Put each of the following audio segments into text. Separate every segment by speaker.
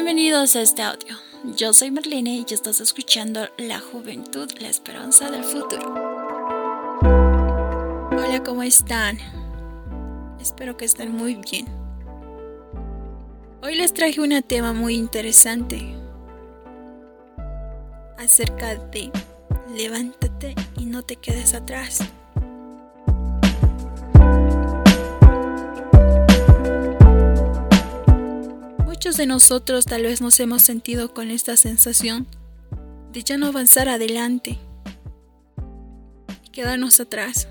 Speaker 1: Bienvenidos a este audio. Yo soy Merline y estás escuchando La Juventud, la esperanza del futuro. Hola, ¿cómo están? Espero que estén muy bien. Hoy les traje un tema muy interesante acerca de levántate y no te quedes atrás. Muchos de nosotros tal vez nos hemos sentido con esta sensación de ya no avanzar adelante y quedarnos atrás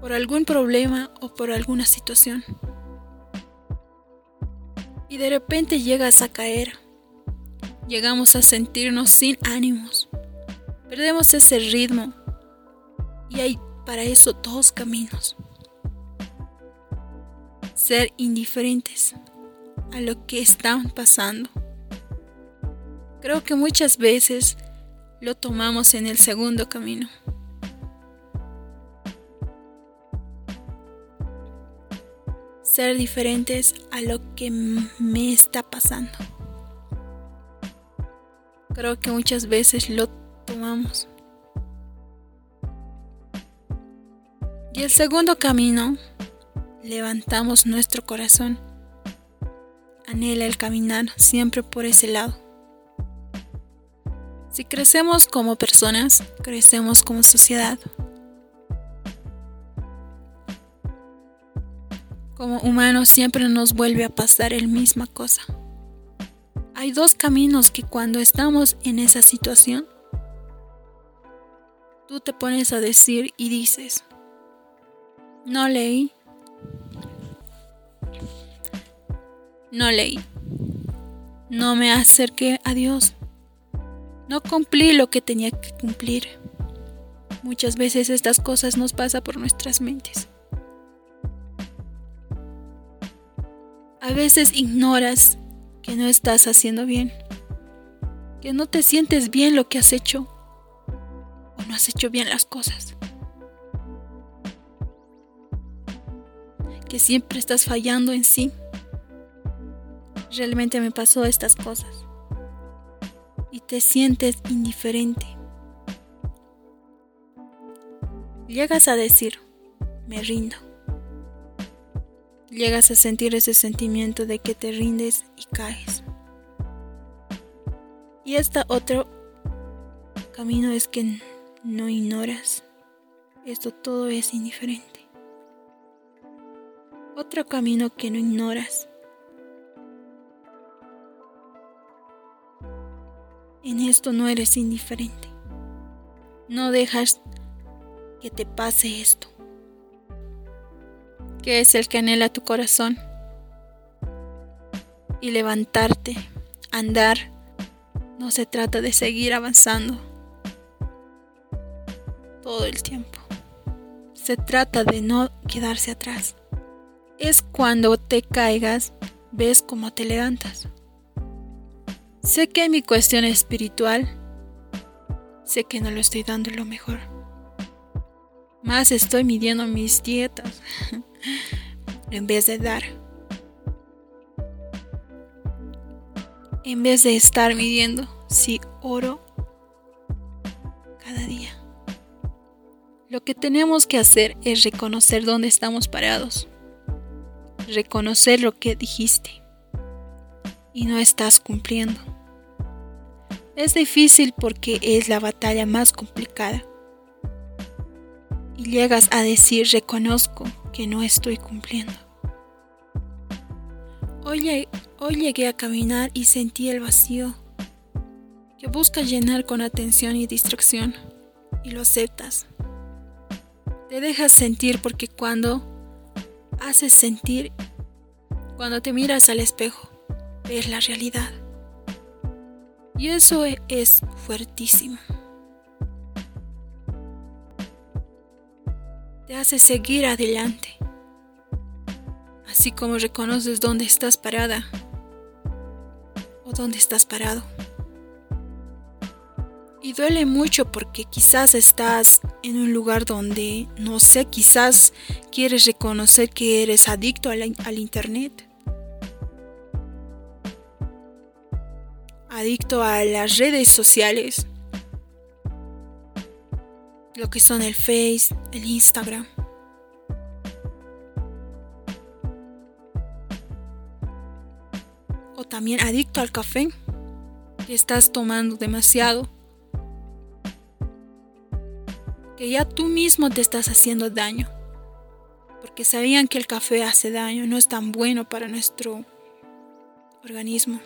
Speaker 1: por algún problema o por alguna situación. Y de repente llegas a caer, llegamos a sentirnos sin ánimos, perdemos ese ritmo y hay para eso dos caminos. Ser indiferentes a lo que están pasando. Creo que muchas veces lo tomamos en el segundo camino. Ser diferentes a lo que me está pasando. Creo que muchas veces lo tomamos. Y el segundo camino, levantamos nuestro corazón anhela el caminar siempre por ese lado. Si crecemos como personas, crecemos como sociedad. Como humanos siempre nos vuelve a pasar el misma cosa. Hay dos caminos que cuando estamos en esa situación, tú te pones a decir y dices, no leí, No leí. No me acerqué a Dios. No cumplí lo que tenía que cumplir. Muchas veces estas cosas nos pasan por nuestras mentes. A veces ignoras que no estás haciendo bien, que no te sientes bien lo que has hecho o no has hecho bien las cosas. Que siempre estás fallando en sí realmente me pasó estas cosas. Y te sientes indiferente. Llegas a decir, me rindo. Llegas a sentir ese sentimiento de que te rindes y caes. Y este otro camino es que no ignoras. Esto todo es indiferente. Otro camino que no ignoras En esto no eres indiferente. No dejas que te pase esto. Que es el que anhela tu corazón. Y levantarte, andar. No se trata de seguir avanzando todo el tiempo. Se trata de no quedarse atrás. Es cuando te caigas, ves cómo te levantas. Sé que mi cuestión espiritual, sé que no lo estoy dando lo mejor. Más estoy midiendo mis dietas en vez de dar. En vez de estar midiendo si oro cada día. Lo que tenemos que hacer es reconocer dónde estamos parados. Reconocer lo que dijiste y no estás cumpliendo. Es difícil porque es la batalla más complicada. Y llegas a decir reconozco que no estoy cumpliendo. Hoy, hoy llegué a caminar y sentí el vacío que busca llenar con atención y distracción y lo aceptas. Te dejas sentir porque cuando haces sentir, cuando te miras al espejo, ves la realidad. Y eso e-, es fuertísimo. Te hace seguir adelante. Así como reconoces dónde estás parada o dónde estás parado. Y duele mucho porque quizás estás en un lugar donde, no sé, quizás quieres reconocer que eres adicto al, al Internet adicto a las redes sociales, lo que son el Face, el Instagram. O también adicto al café, que estás tomando demasiado, que ya tú mismo te estás haciendo daño, porque sabían que el café hace daño, no es tan bueno para nuestro organismo.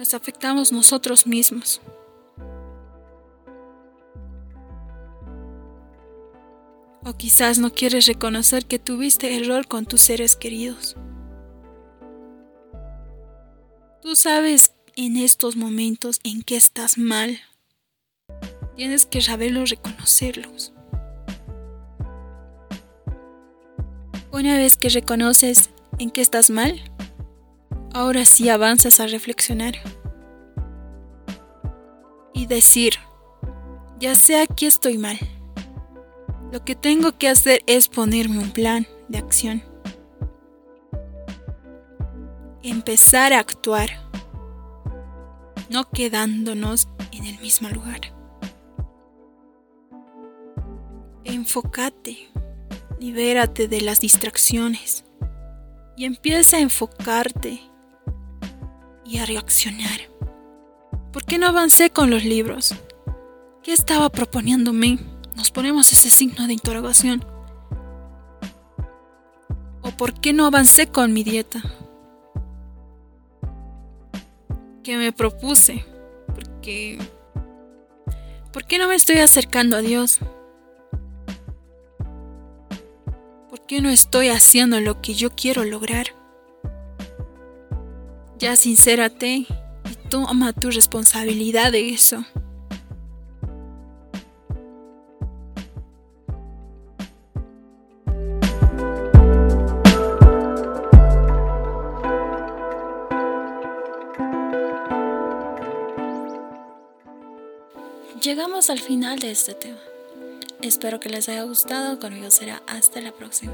Speaker 1: Nos afectamos nosotros mismos. O quizás no quieres reconocer que tuviste error con tus seres queridos. Tú sabes en estos momentos en que estás mal. Tienes que saberlo reconocerlos. Una vez que reconoces en que estás mal, ahora sí avanzas a reflexionar y decir, ya sé aquí estoy mal. Lo que tengo que hacer es ponerme un plan de acción. Empezar a actuar, no quedándonos en el mismo lugar. Enfócate, libérate de las distracciones y empieza a enfocarte y a reaccionar. ¿Por qué no avancé con los libros? ¿Qué estaba proponiéndome? nos ponemos ese signo de interrogación. ¿O por qué no avancé con mi dieta? Que me propuse. Porque... ¿Por qué no me estoy acercando a Dios? ¿Por qué no estoy haciendo lo que yo quiero lograr? Ya sincérate y toma tu responsabilidad de eso. Llegamos al final de este tema. Espero que les haya gustado. Conmigo será hasta la próxima.